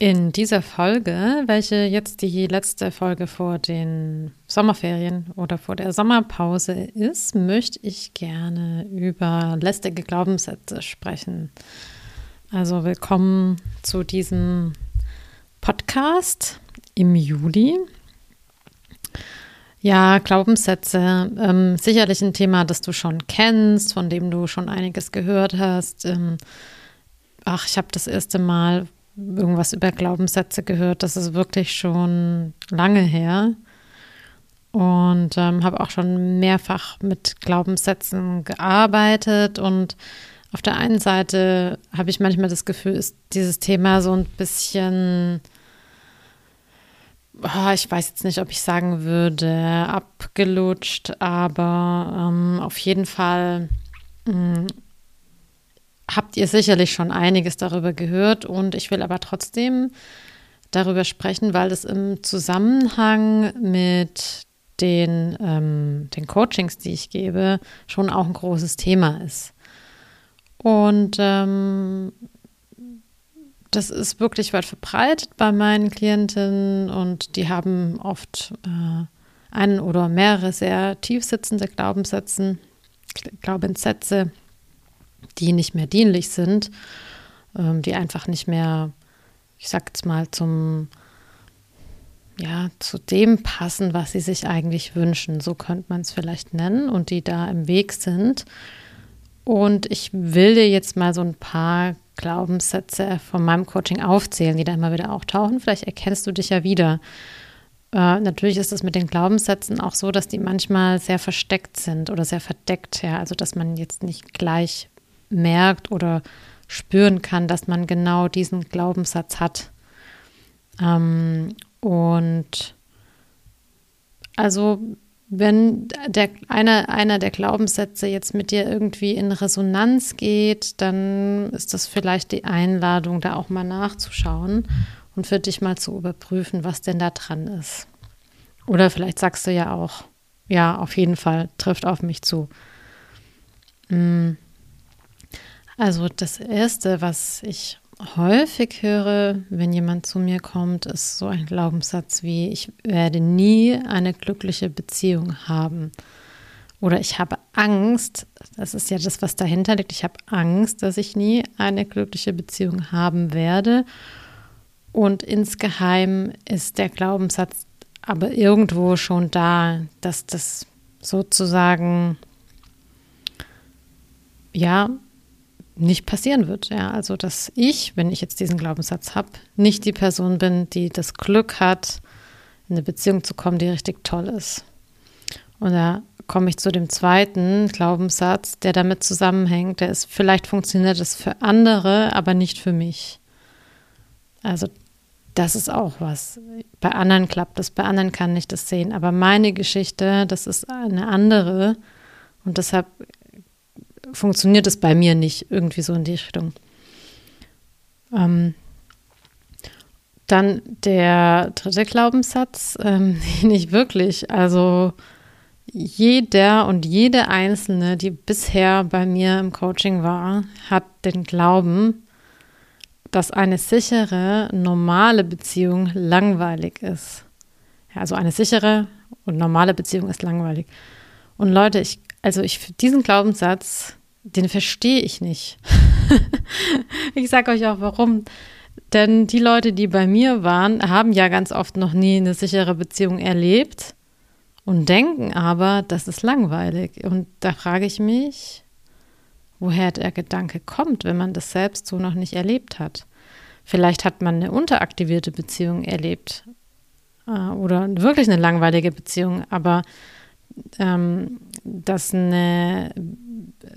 In dieser Folge, welche jetzt die letzte Folge vor den Sommerferien oder vor der Sommerpause ist, möchte ich gerne über lästige Glaubenssätze sprechen. Also willkommen zu diesem Podcast im Juli. Ja, Glaubenssätze, ähm, sicherlich ein Thema, das du schon kennst, von dem du schon einiges gehört hast. Ähm, ach, ich habe das erste Mal irgendwas über Glaubenssätze gehört. Das ist wirklich schon lange her. Und ähm, habe auch schon mehrfach mit Glaubenssätzen gearbeitet. Und auf der einen Seite habe ich manchmal das Gefühl, ist dieses Thema so ein bisschen, oh, ich weiß jetzt nicht, ob ich sagen würde, abgelutscht, aber ähm, auf jeden Fall mh, mm, habt ihr sicherlich schon einiges darüber gehört und ich will aber trotzdem darüber sprechen, weil es im Zusammenhang mit den, ähm, den Coachings, die ich gebe, schon auch ein großes Thema ist. Und ähm, das ist wirklich weit verbreitet bei meinen Klientinnen und die haben oft äh, einen oder mehrere sehr tief sitzende Glaubenssätze, Glaubenssätze die nicht mehr dienlich sind, ähm, die einfach nicht mehr, ich sag jetzt mal, zum, ja, zu dem passen, was sie sich eigentlich wünschen. So könnte man es vielleicht nennen und die da im Weg sind. Und ich will dir jetzt mal so ein paar Glaubenssätze von meinem Coaching aufzählen, die da immer wieder auftauchen. Vielleicht erkennst du dich ja wieder. Äh, natürlich ist es mit den Glaubenssätzen auch so, dass die manchmal sehr versteckt sind oder sehr verdeckt, ja. Also dass man jetzt nicht gleich merkt oder spüren kann, dass man genau diesen Glaubenssatz hat. Ähm, und also wenn der, einer, einer der Glaubenssätze jetzt mit dir irgendwie in Resonanz geht, dann ist das vielleicht die Einladung, da auch mal nachzuschauen und für dich mal zu überprüfen, was denn da dran ist. Oder vielleicht sagst du ja auch, ja, auf jeden Fall, trifft auf mich zu. Mhm. Also das Erste, was ich häufig höre, wenn jemand zu mir kommt, ist so ein Glaubenssatz wie, ich werde nie eine glückliche Beziehung haben. Oder ich habe Angst, das ist ja das, was dahinter liegt, ich habe Angst, dass ich nie eine glückliche Beziehung haben werde. Und insgeheim ist der Glaubenssatz aber irgendwo schon da, dass das sozusagen, ja, nicht passieren wird. Ja, also dass ich, wenn ich jetzt diesen Glaubenssatz habe, nicht die Person bin, die das Glück hat, in eine Beziehung zu kommen, die richtig toll ist. Und da komme ich zu dem zweiten Glaubenssatz, der damit zusammenhängt. Der ist, vielleicht funktioniert es für andere, aber nicht für mich. Also das ist auch was. Bei anderen klappt das, bei anderen kann ich das sehen. Aber meine Geschichte, das ist eine andere. Und deshalb funktioniert es bei mir nicht irgendwie so in die Richtung. Ähm, dann der dritte Glaubenssatz, ähm, den ich wirklich, also jeder und jede Einzelne, die bisher bei mir im Coaching war, hat den Glauben, dass eine sichere, normale Beziehung langweilig ist. Ja, also eine sichere und normale Beziehung ist langweilig. Und Leute, ich, also ich, diesen Glaubenssatz, den verstehe ich nicht. ich sage euch auch warum. Denn die Leute, die bei mir waren, haben ja ganz oft noch nie eine sichere Beziehung erlebt und denken aber, das ist langweilig. Und da frage ich mich, woher der Gedanke kommt, wenn man das selbst so noch nicht erlebt hat. Vielleicht hat man eine unteraktivierte Beziehung erlebt äh, oder wirklich eine langweilige Beziehung, aber ähm, dass eine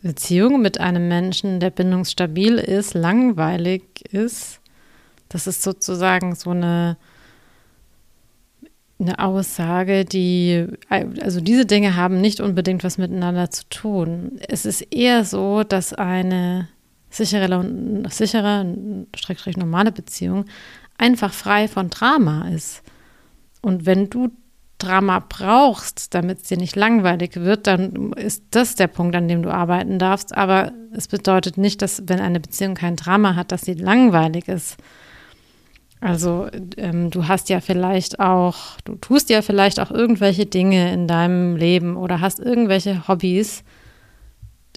Beziehung mit einem Menschen, der bindungsstabil ist, langweilig ist, das ist sozusagen so eine, eine Aussage, die, also diese Dinge haben nicht unbedingt was miteinander zu tun. Es ist eher so, dass eine sichere, sichere, normale Beziehung einfach frei von Drama ist. Und wenn du Drama brauchst, damit es dir nicht langweilig wird, dann ist das der Punkt, an dem du arbeiten darfst. Aber es bedeutet nicht, dass wenn eine Beziehung kein Drama hat, dass sie langweilig ist. Also ähm, du hast ja vielleicht auch, du tust ja vielleicht auch irgendwelche Dinge in deinem Leben oder hast irgendwelche Hobbys,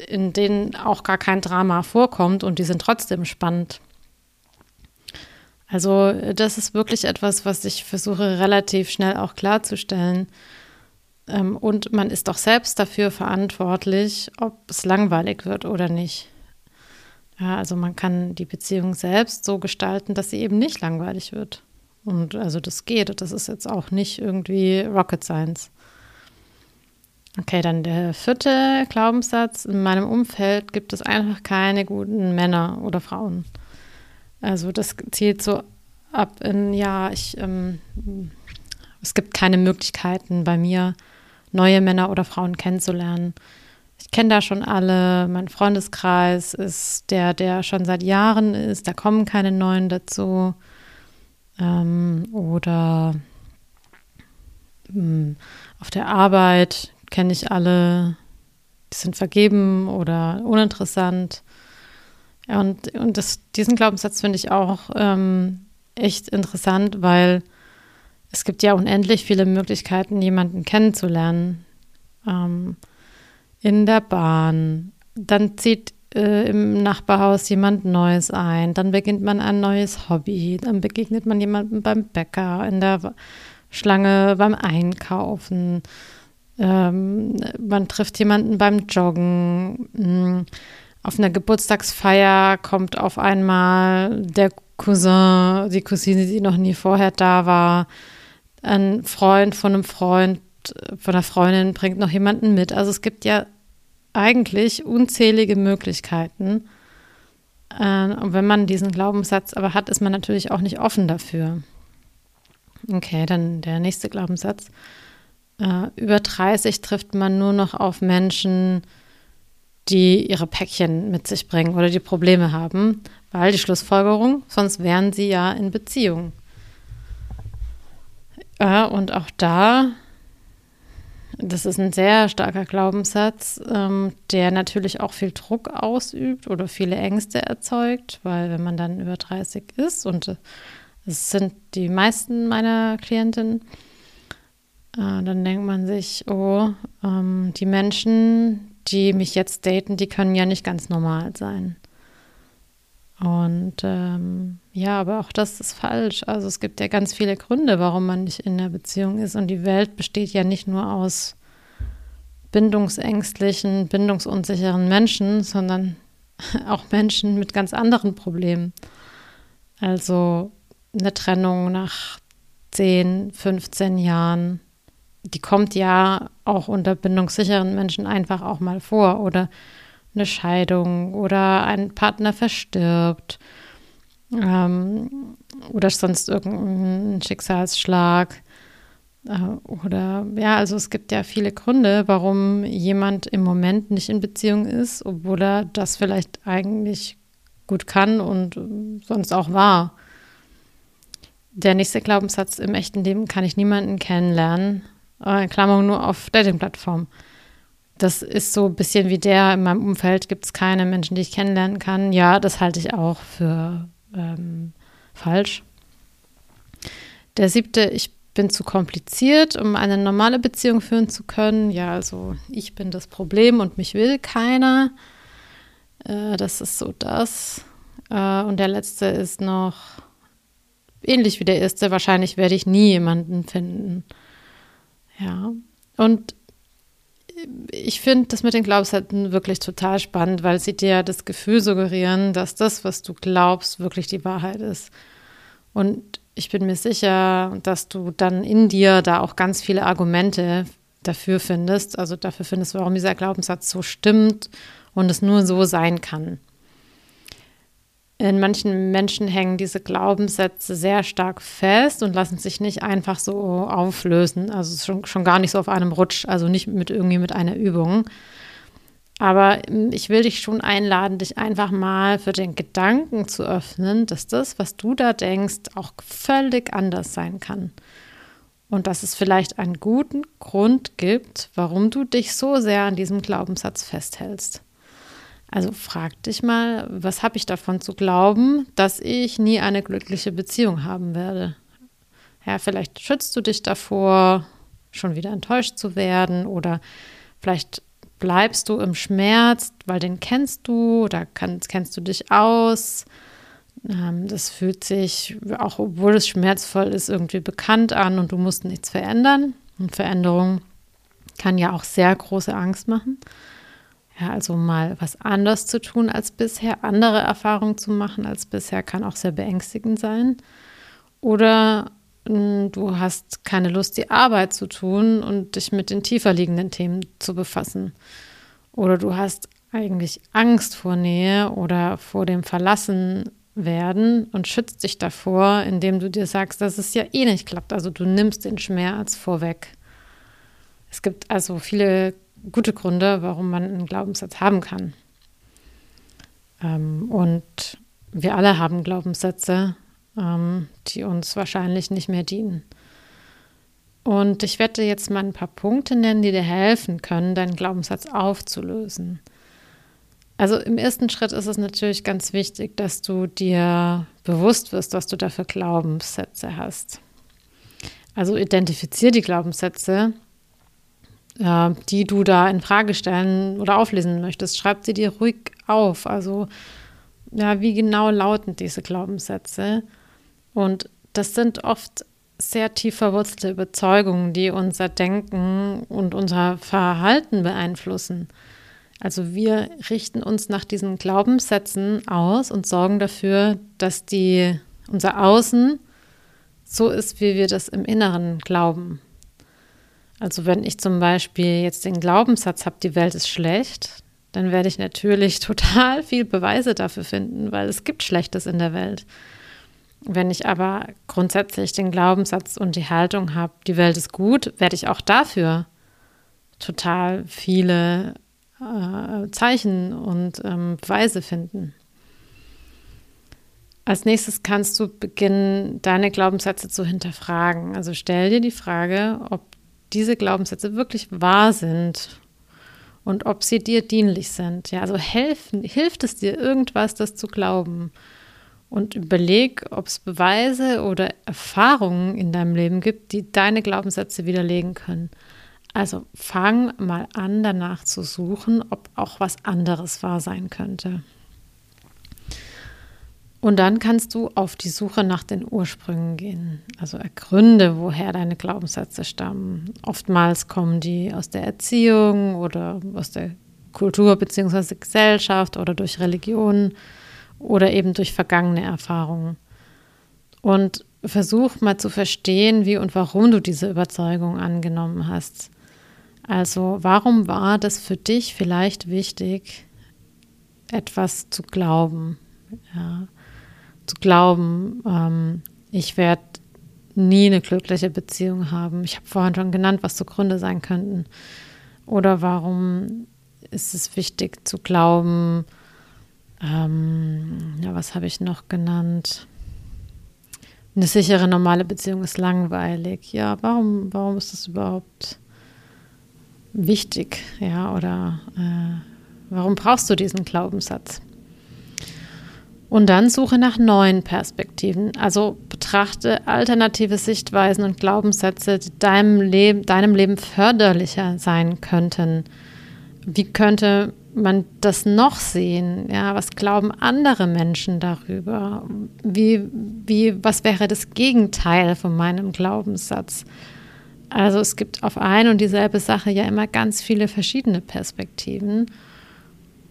in denen auch gar kein Drama vorkommt und die sind trotzdem spannend. Also das ist wirklich etwas, was ich versuche relativ schnell auch klarzustellen. Ähm, und man ist doch selbst dafür verantwortlich, ob es langweilig wird oder nicht. Ja, also man kann die Beziehung selbst so gestalten, dass sie eben nicht langweilig wird. Und also das geht. Das ist jetzt auch nicht irgendwie Rocket Science. Okay, dann der vierte Glaubenssatz. In meinem Umfeld gibt es einfach keine guten Männer oder Frauen. Also das zielt so ab in, ja, ich, ähm, es gibt keine Möglichkeiten bei mir, neue Männer oder Frauen kennenzulernen. Ich kenne da schon alle, mein Freundeskreis ist der, der schon seit Jahren ist, da kommen keine neuen dazu. Ähm, oder mh, hm, auf der Arbeit kenne ich alle, die sind vergeben oder uninteressant. Und und das, diesen Glaubenssatz finde ich auch ähm, echt interessant, weil es gibt ja unendlich viele Möglichkeiten, jemanden kennenzulernen. Ähm, in der Bahn, dann zieht äh, im Nachbarhaus jemand Neues ein, dann beginnt man ein neues Hobby, dann begegnet man jemandem beim Bäcker, in der Schlange beim Einkaufen, ähm, man trifft jemanden beim Joggen. Mh, hm, auf einer Geburtstagsfeier kommt auf einmal der Cousin, die Cousine, die noch nie vorher da war, ein Freund von einem Freund, von einer Freundin bringt noch jemanden mit. Also es gibt ja eigentlich unzählige Möglichkeiten. Äh, und wenn man diesen Glaubenssatz aber hat, ist man natürlich auch nicht offen dafür. Okay, dann der nächste Glaubenssatz. Äh, über 30 trifft man nur noch auf Menschen, ihre Päckchen mit sich bringen oder die Probleme haben, weil die Schlussfolgerung, sonst wären sie ja in Beziehung. Ja, und auch da, das ist ein sehr starker Glaubenssatz, ähm, der natürlich auch viel Druck ausübt oder viele Ängste erzeugt, weil wenn man dann über 30 ist und äh, es sind die meisten meiner Klientinnen, äh, dann denkt man sich, oh, ähm, die Menschen, die mich jetzt daten, die können ja nicht ganz normal sein. Und ähm, ja, aber auch das ist falsch. Also es gibt ja ganz viele Gründe, warum man nicht in der Beziehung ist. Und die Welt besteht ja nicht nur aus bindungsängstlichen, bindungsunsicheren Menschen, sondern auch Menschen mit ganz anderen Problemen. Also eine Trennung nach 10, 15 Jahren die kommt ja auch unter bindungssicheren Menschen einfach auch mal vor. Oder eine Scheidung oder ein Partner verstirbt ähm, oder sonst irgendein Schicksalsschlag. Äh, oder ja, also es gibt ja viele Gründe, warum jemand im Moment nicht in Beziehung ist, obwohl er das vielleicht eigentlich gut kann und sonst auch war. Der nächste Glaubenssatz, im echten Leben kann ich niemanden kennenlernen, äh, Klammer nur auf Dating-Plattformen. Das ist so ein bisschen wie der, in meinem Umfeld gibt es keine Menschen, die ich kennenlernen kann. Ja, das halte ich auch für ähm, falsch. Der siebte, ich bin zu kompliziert, um eine normale Beziehung führen zu können. Ja, also ich bin das Problem und mich will keiner. Äh, das ist so das. Äh, und der letzte ist noch ähnlich wie der erste. Wahrscheinlich werde ich nie jemanden finden. Ja, und ich finde das mit den Glaubenssätzen wirklich total spannend, weil sie dir das Gefühl suggerieren, dass das, was du glaubst, wirklich die Wahrheit ist. Und ich bin mir sicher, dass du dann in dir da auch ganz viele Argumente dafür findest, also dafür findest, warum dieser Glaubenssatz so stimmt und es nur so sein kann in manchen Menschen hängen diese Glaubenssätze sehr stark fest und lassen sich nicht einfach so auflösen. Also schon, schon gar nicht so auf einem Rutsch, also nicht mit irgendwie mit einer Übung. Aber ähm, ich will dich schon einladen, dich einfach mal für den Gedanken zu öffnen, dass das, was du da denkst, auch völlig anders sein kann. Und dass es vielleicht einen guten Grund gibt, warum du dich so sehr an diesem Glaubenssatz festhältst. Also frag dich mal, was habe ich davon zu glauben, dass ich nie eine glückliche Beziehung haben werde? Ja, vielleicht schützt du dich davor, schon wieder enttäuscht zu werden oder vielleicht bleibst du im Schmerz, weil den kennst du kann, kennst du dich aus. Ähm, das fühlt sich, auch obwohl es schmerzvoll ist, irgendwie bekannt an und du musst nichts verändern. Und Veränderung kann ja auch sehr große Angst machen. Ja, also mal was anders zu tun als bisher, andere Erfahrungen zu machen als bisher, kann auch sehr beängstigend sein. Oder hm, du hast keine Lust, die Arbeit zu tun und dich mit den tiefer liegenden Themen zu befassen. Oder du hast eigentlich Angst vor Nähe oder vor dem Verlassen werden und schützt dich davor, indem du dir sagst, dass es ja eh nicht klappt. Also du nimmst den Schmerz vorweg. Es gibt also viele gute Gründe, warum man einen Glaubenssatz haben kann. Ähm, und wir alle haben Glaubenssätze, ähm, die uns wahrscheinlich nicht mehr dienen. Und ich werde jetzt mal ein paar Punkte nennen, die dir helfen können, deinen Glaubenssatz aufzulösen. Also im ersten Schritt ist es natürlich ganz wichtig, dass du dir bewusst wirst, was du da für Glaubenssätze hast. Also identifiziere die Glaubenssätze, äh, die du da in Frage stellen oder auflesen möchtest. Schreib sie dir ruhig auf. Also ja, wie genau lauten diese Glaubenssätze? Und das sind oft sehr tief verwurzelte Überzeugungen, die unser Denken und unser Verhalten beeinflussen. Also wir richten uns nach diesen Glaubenssätzen aus und sorgen dafür, dass die, unser Außen so ist, wie wir das im Inneren glauben. Also wenn ich zum Beispiel jetzt den Glaubenssatz habe, die Welt ist schlecht, dann werde ich natürlich total viel Beweise dafür finden, weil es gibt Schlechtes in der Welt. Wenn ich aber grundsätzlich den Glaubenssatz und die Haltung habe, die Welt ist gut, werde ich auch dafür total viele äh, Zeichen und ähm, Beweise finden. Als nächstes kannst du beginnen, deine Glaubenssätze zu hinterfragen. Also stell dir die Frage, ob diese Glaubenssätze wirklich wahr sind und ob sie dir dienlich sind. Ja, also helfen, hilft es dir irgendwas, das zu glauben? und überleg, ob es Beweise oder Erfahrungen in deinem Leben gibt, die deine Glaubenssätze widerlegen können. Also fang mal an, danach zu suchen, ob auch was anderes wahr sein könnte. Und dann kannst du auf die Suche nach den Ursprüngen gehen. Also ergründe, woher deine Glaubenssätze stammen. Oftmals kommen die aus der Erziehung oder aus der Kultur bzw. Gesellschaft oder durch Religion oder eben durch vergangene Erfahrungen. Und versuch mal zu verstehen, wie und warum du diese Überzeugung angenommen hast. Also warum war das für dich vielleicht wichtig, etwas zu glauben? Ja, zu glauben, ähm, ich werde nie eine glückliche Beziehung haben. Ich habe vorhin schon genannt, was so Gründe sein könnten. Oder warum ist es wichtig zu glauben, ähm, ja, was habe ich noch genannt? Eine sichere, normale Beziehung ist langweilig. Ja, warum, warum ist das überhaupt wichtig? Ja, oder äh, warum brauchst du diesen Glaubenssatz? Und dann suche nach neuen Perspektiven. Also betrachte alternative Sichtweisen und Glaubenssätze, die deinem Leben, deinem Leben förderlicher sein könnten. Wie könnte man das noch sehen? Ja, was glauben andere Menschen darüber? Wie, wie, was wäre das Gegenteil von meinem Glaubenssatz? Also es gibt auf ein und dieselbe Sache ja immer ganz viele verschiedene Perspektiven.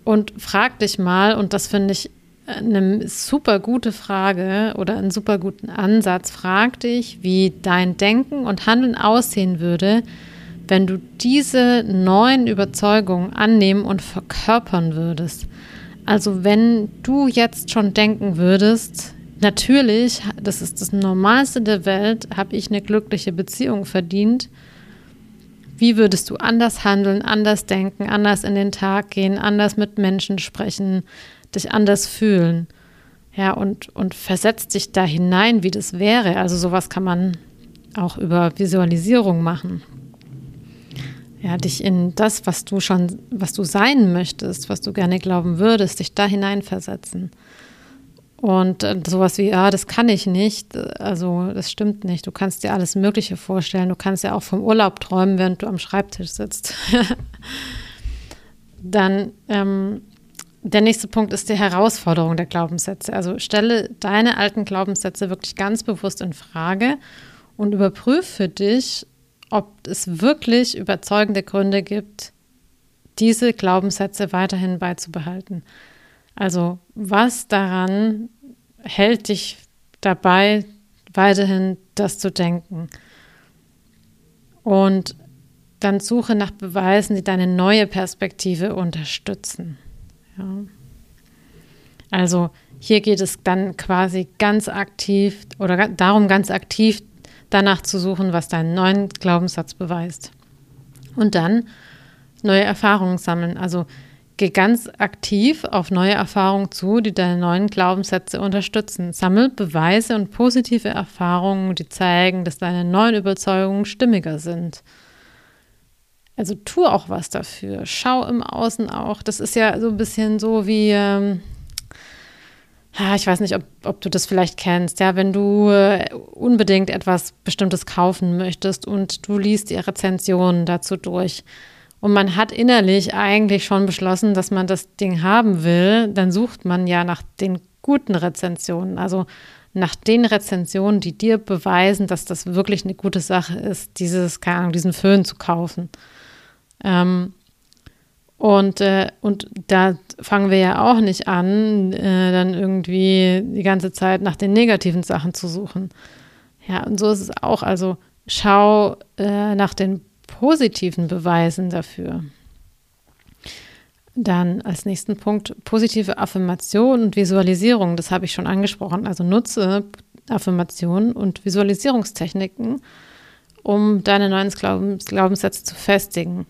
Und frag dich mal, und das finde ich eine super gute Frage oder einen super guten Ansatz, frag dich, wie dein Denken und Handeln aussehen würde, wenn du diese neuen Überzeugungen annehmen und verkörpern würdest. Also wenn du jetzt schon denken würdest, natürlich, das ist das Normalste der Welt, habe ich eine glückliche Beziehung verdient. Wie würdest du anders handeln, anders denken, anders in den Tag gehen, anders mit Menschen sprechen, dich anders fühlen? Ja, und, und versetzt dich da hinein, wie das wäre. Also sowas kann man auch über Visualisierung machen. ja, dich in das, was du schon, was du sein möchtest, was du gerne glauben würdest, dich da hineinversetzen. Und äh, sowas wie, ja, das kann ich nicht, also das stimmt nicht. Du kannst dir alles Mögliche vorstellen. Du kannst ja auch vom Urlaub träumen, während du am Schreibtisch sitzt. Dann ähm, der nächste Punkt ist die Herausforderung der Glaubenssätze. Also stelle deine alten Glaubenssätze wirklich ganz bewusst in Frage und überprüfe für dich, ob es wirklich überzeugende Gründe gibt, diese Glaubenssätze weiterhin beizubehalten. Also was daran hält dich dabei, weiterhin das zu denken? Und dann suche nach Beweisen, die deine neue Perspektive unterstützen. Ja. Also hier geht es dann quasi ganz aktiv oder darum, ganz aktiv danach zu suchen, was deinen neuen Glaubenssatz beweist. Und dann neue Erfahrungen sammeln. Also geh ganz aktiv auf neue Erfahrungen zu, die deine neuen Glaubenssätze unterstützen. Sammel Beweise und positive Erfahrungen, die zeigen, dass deine neuen Überzeugungen stimmiger sind. Also tu auch was dafür. Schau im Außen auch. Das ist ja so ein bisschen so wie, ähm, ich weiß nicht, ob, ob, du das vielleicht kennst, ja, wenn du äh, unbedingt etwas Bestimmtes kaufen möchtest und du liest die Rezensionen dazu durch und man hat innerlich eigentlich schon beschlossen, dass man das Ding haben will, dann sucht man ja nach den guten Rezensionen, also nach den Rezensionen, die dir beweisen, dass das wirklich eine gute Sache ist, dieses, keine Ahnung, diesen Föhn zu kaufen. Ähm, und, äh, und da fangen wir ja auch nicht an, äh, dann irgendwie die ganze Zeit nach den negativen Sachen zu suchen. Ja, und so ist es auch. Also schau äh, nach den positiven Beweisen dafür. Dann als nächsten Punkt positive Affirmation und Visualisierung. Das habe ich schon angesprochen. Also nutze Affirmationen und Visualisierungstechniken, um deine neuen Glaubens Glaubenssätze zu festigen.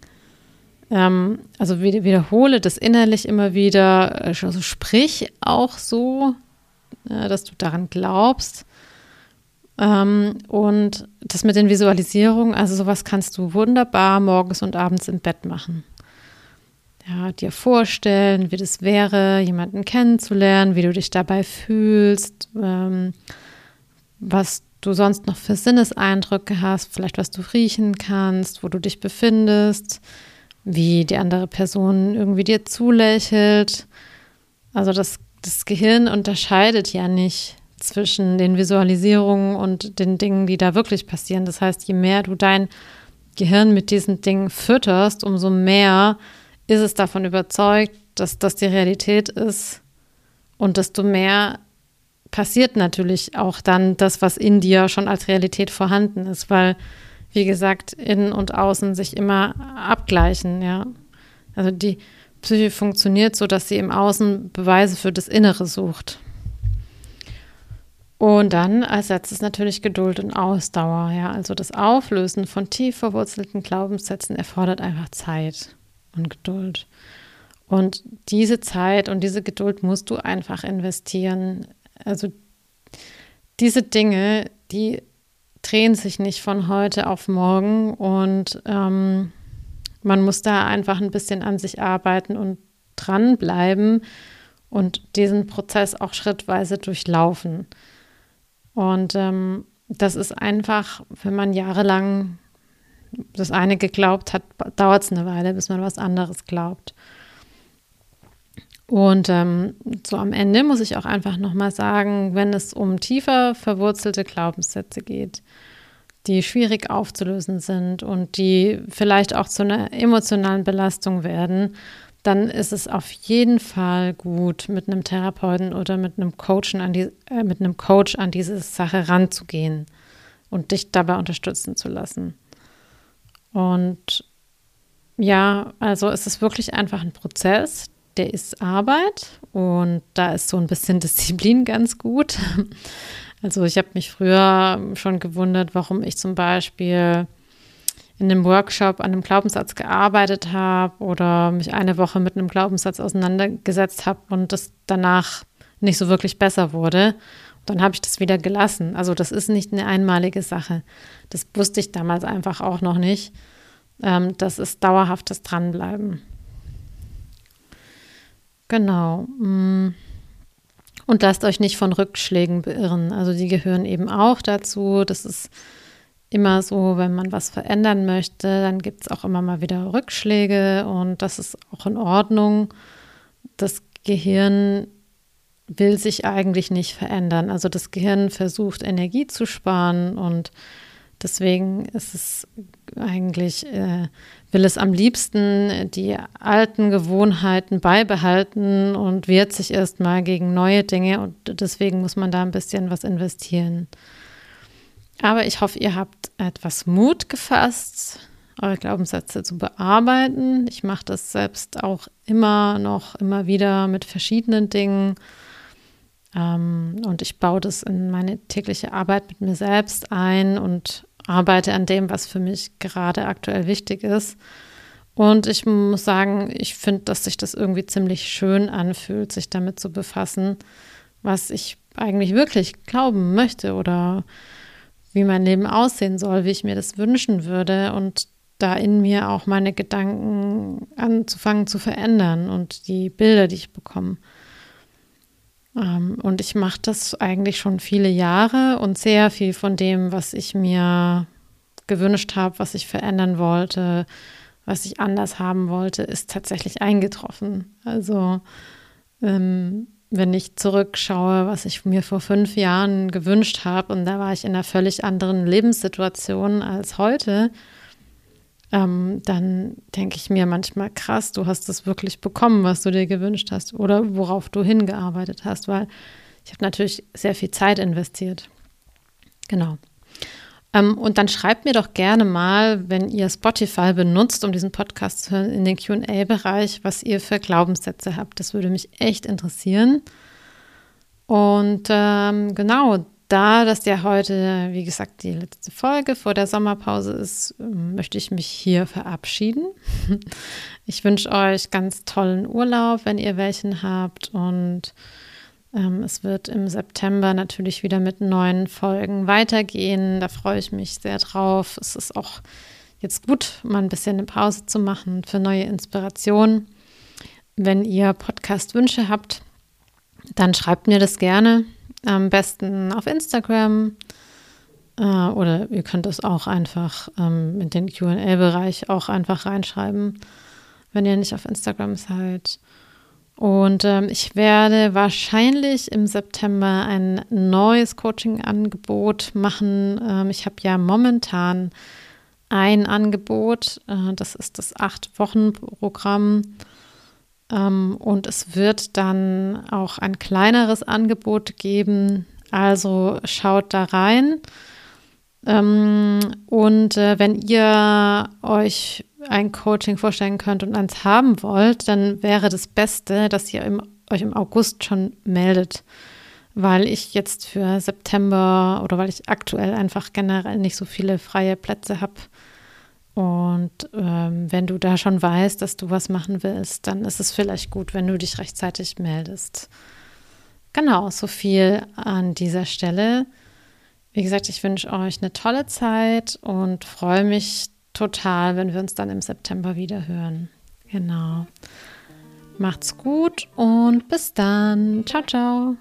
Ähm, also wiederhole das innerlich immer wieder, also sprich auch so, äh, dass du daran glaubst. Ähm, und das mit den Visualisierungen, also sowas kannst du wunderbar morgens und abends im Bett machen. Ja, dir vorstellen, wie das wäre, jemanden kennenzulernen, wie du dich dabei fühlst, ähm, was du sonst noch für Sinneseindrücke hast, vielleicht was du riechen kannst, wo du dich befindest wie die andere Person irgendwie dir zulächelt. Also das, das Gehirn unterscheidet ja nicht zwischen den Visualisierungen und den Dingen, die da wirklich passieren. Das heißt, je mehr du dein Gehirn mit diesen Dingen fütterst, umso mehr ist es davon überzeugt, dass das die Realität ist und desto mehr passiert natürlich auch dann das, was in dir schon als Realität vorhanden ist, weil wie gesagt, innen und außen sich immer abgleichen, ja. Also die Psyche funktioniert so, dass sie im Außen Beweise für das Innere sucht. Und dann als letztes natürlich Geduld und Ausdauer, ja. Also das Auflösen von tief verwurzelten Glaubenssätzen erfordert einfach Zeit und Geduld. Und diese Zeit und diese Geduld musst du einfach investieren. Also diese Dinge, die drehen sich nicht von heute auf morgen und ähm, man muss da einfach ein bisschen an sich arbeiten und dranbleiben und diesen Prozess auch schrittweise durchlaufen. Und ähm, das ist einfach, wenn man jahrelang das eine geglaubt hat, dauert es eine Weile, bis man was anderes glaubt. Und ähm, so am Ende muss ich auch einfach nochmal sagen, wenn es um tiefer verwurzelte Glaubenssätze geht, die schwierig aufzulösen sind und die vielleicht auch zu einer emotionalen Belastung werden, dann ist es auf jeden Fall gut, mit einem Therapeuten oder mit einem, Coachen an die, äh, mit einem Coach an diese Sache ranzugehen und dich dabei unterstützen zu lassen. Und ja, also es ist wirklich einfach ein Prozess, der ist Arbeit und da ist so ein bisschen Disziplin ganz gut. Also ich habe mich früher schon gewundert, warum ich zum Beispiel in einem Workshop an einem Glaubenssatz gearbeitet habe oder mich eine Woche mit einem Glaubenssatz auseinandergesetzt habe und das danach nicht so wirklich besser wurde. dann habe ich das wieder gelassen. Also das ist nicht eine einmalige Sache. Das wusste ich damals einfach auch noch nicht. Ähm, das ist dauerhaftes Dranbleiben. Genau. Und lasst euch nicht von Rückschlägen beirren. Also die gehören eben auch dazu. Das ist immer so, wenn man was verändern möchte, dann gibt es auch immer mal wieder Rückschläge und das ist auch in Ordnung. Das Gehirn will sich eigentlich nicht verändern. Also das Gehirn versucht Energie zu sparen und deswegen ist es eigentlich, äh, will es am liebsten die alten Gewohnheiten beibehalten und wehrt sich erstmal gegen neue Dinge und deswegen muss man da ein bisschen was investieren. Aber ich hoffe, ihr habt etwas Mut gefasst, eure Glaubenssätze zu bearbeiten. Ich mache das selbst auch immer noch, immer wieder mit verschiedenen Dingen. Ähm, und ich baue das in meine tägliche Arbeit mit mir selbst ein und arbeite an dem, was für mich gerade aktuell wichtig ist. Und ich muss sagen, ich finde, dass sich das irgendwie ziemlich schön anfühlt, sich damit zu befassen, was ich eigentlich wirklich glauben möchte oder wie mein Leben aussehen soll, wie ich mir das wünschen würde und da in mir auch meine Gedanken anzufangen zu verändern und die Bilder, die ich bekomme. Ähm, und ich mache das eigentlich schon viele Jahre und sehr viel von dem, was ich mir gewünscht habe, was ich verändern wollte, was ich anders haben wollte, ist tatsächlich eingetroffen. Also ähm, wenn ich zurückschaue, was ich mir vor fünf Jahren gewünscht habe, und da war ich in einer völlig anderen Lebenssituation als heute, ähm, dann denke ich mir manchmal, krass, du hast das wirklich bekommen, was du dir gewünscht hast oder worauf du hingearbeitet hast, weil ich habe natürlich sehr viel Zeit investiert. Genau. Ähm, und dann schreibt mir doch gerne mal, wenn ihr Spotify benutzt, um diesen Podcast zu hören, in den QA-Bereich, was ihr für Glaubenssätze habt. Das würde mich echt interessieren. Und ähm, genau, da das ja heute, wie gesagt, die letzte Folge vor der Sommerpause ist, möchte ich mich hier verabschieden. Ich wünsche euch ganz tollen Urlaub, wenn ihr welchen habt und ähm, es wird im September natürlich wieder mit neuen Folgen weitergehen. Da freue ich mich sehr drauf. Es ist auch jetzt gut, mal ein bisschen eine Pause zu machen für neue Inspirationen. Wenn ihr Podcast-Wünsche habt, dann schreibt mir das gerne. Am besten auf Instagram äh, oder ihr könnt es auch einfach ähm, in den QA-Bereich auch einfach reinschreiben, wenn ihr nicht auf Instagram seid. Und ähm, ich werde wahrscheinlich im September ein neues Coaching-Angebot machen. Ähm, ich habe ja momentan ein Angebot, äh, das ist das Acht-Wochen-Programm. Ähm, und es wird dann auch ein kleineres Angebot geben. Also schaut da rein. Ähm, und äh, wenn ihr euch ein Coaching vorstellen könnt und eins haben wollt, dann wäre das Beste, dass ihr euch im August schon meldet, weil ich jetzt für September oder weil ich aktuell einfach generell nicht so viele freie Plätze habe. Und ähm, wenn du da schon weißt, dass du was machen willst, dann ist es vielleicht gut, wenn du dich rechtzeitig meldest. Genau, so viel an dieser Stelle. Wie gesagt, ich wünsche euch eine tolle Zeit und freue mich total, wenn wir uns dann im September wieder hören. Genau. Macht's gut und bis dann. Ciao, ciao.